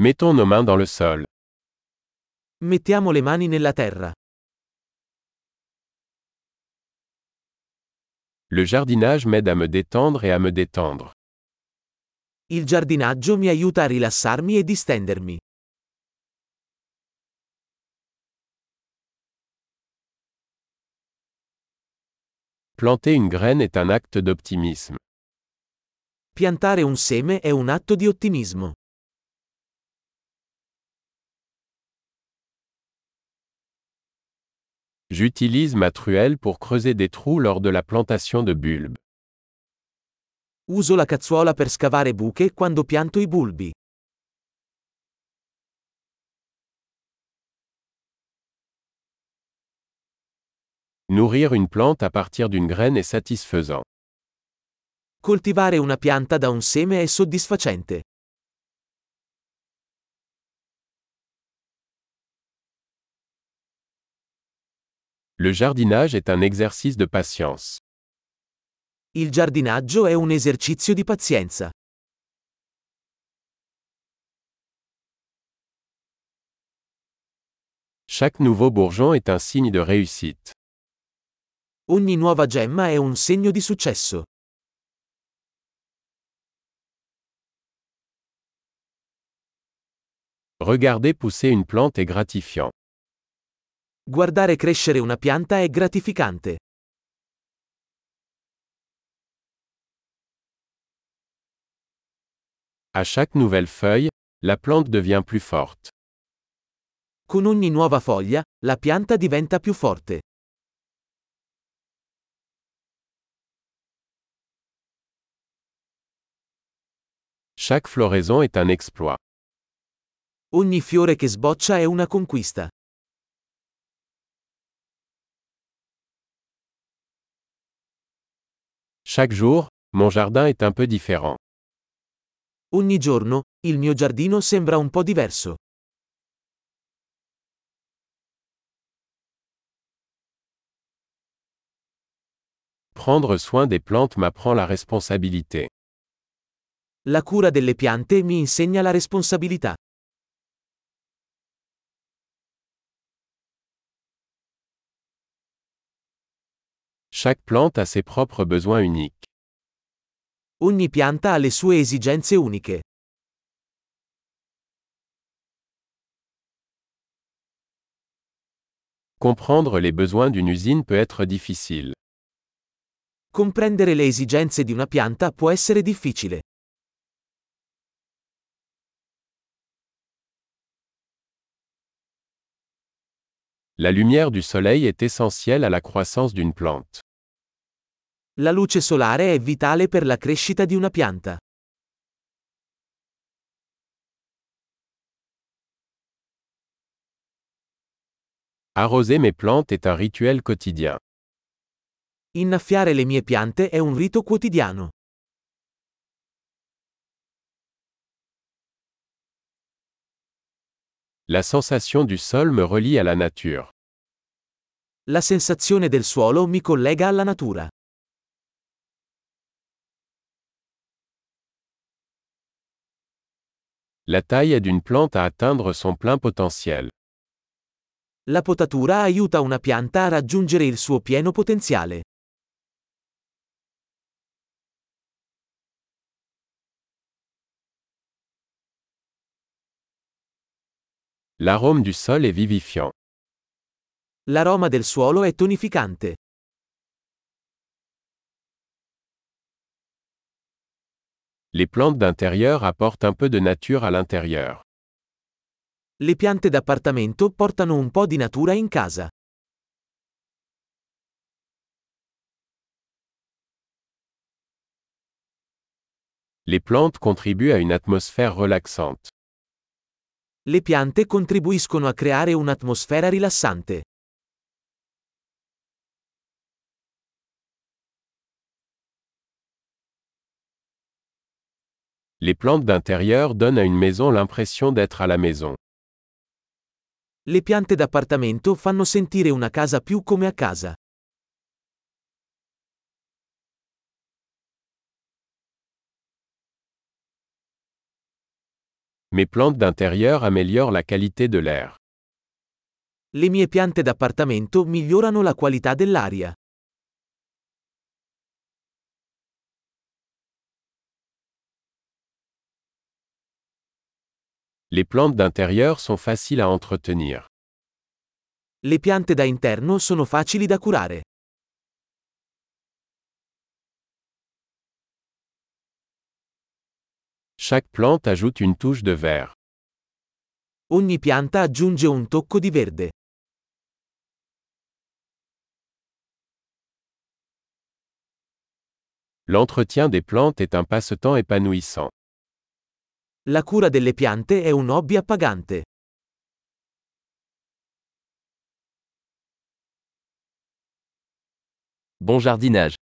Mettons nos mains dans le sol. Mettiamo le mani nella terra. Le jardinage m'aide à me détendre et à me détendre. Il giardinaggio mi aiuta a rilassarmi e distendermi. Planter une graine est un acte d'optimisme. Piantare un seme è un atto di ottimismo. J'utilise ma truelle pour creuser des trous lors de la plantation de bulbes. Uso la cazzuola per scavare buche quando pianto i bulbi. Nourrir une plante à partir d'une graine est satisfaisant. Coltivare una pianta da un seme è soddisfacente. Le jardinage est un exercice de patience. Il giardinaggio è un esercizio di pazienza. Chaque nouveau bourgeon est un signe de réussite. Ogni nuova gemma è un segno di successo. Regarder pousser une plante est gratifiant. Guardare crescere una pianta è gratificante. À chaque nouvelle feuille, la plante devient plus forte. Con ogni nuova foglia, la pianta diventa più forte. Chaque floraison est un exploit. Ogni fiore che sboccia è una conquista. Chaque jour, mon jardin est un peu différent. Ogni giorno, il mio giardino sembra un po' diverso. Prendre soin des plantes m'apprend la responsabilité. La cura delle piante mi insegna la responsabilità. Chaque plante a ses propres besoins uniques. Ogni pianta ha le sue esigenze uniche. Comprendre les besoins d'une usine peut être difficile. Comprendere le esigenze di una pianta può essere difficile. La lumière du soleil est essentielle à la croissance d'une plante. La luce solare è vitale per la crescita di una pianta. Arroser mes plantes est un rituel quotidien. Innaffiare le mie piante è un rito quotidiano. La sensation du sol me relie à la nature. La sensazione del suolo mi collega alla natura. La taille aide une plante à atteindre son plein potentiel. La potatura aiuta una pianta a raggiungere il suo pieno potenziale. L'arôme du sol est vivifiant. L'aroma del suolo è tonificante. Les plantes d'intérieur apportent un peu de nature à l'intérieur. Le piante d'appartamento portano un po' di natura in casa. Les plantes contribuent à une atmosphère relaxante. Le piante contribuiscono a creare un'atmosfera rilassante. Les plantes d'intérieur donnent à une maison l'impression d'être à la maison. Le piante d'appartamento fanno sentire una casa più come a casa. Mes plantes d'intérieur améliorent la qualité de l'air. Le mie piante d'appartamento migliorano la qualità dell'aria. Les plantes d'intérieur sont faciles à entretenir. Le piante da interno sono facili da curare. Chaque plante ajoute une touche de vert. Ogni pianta aggiunge un tocco di verde. L'entretien des plantes est un passe-temps épanouissant. La cura delle piante è un hobby appagante. Bon jardinage.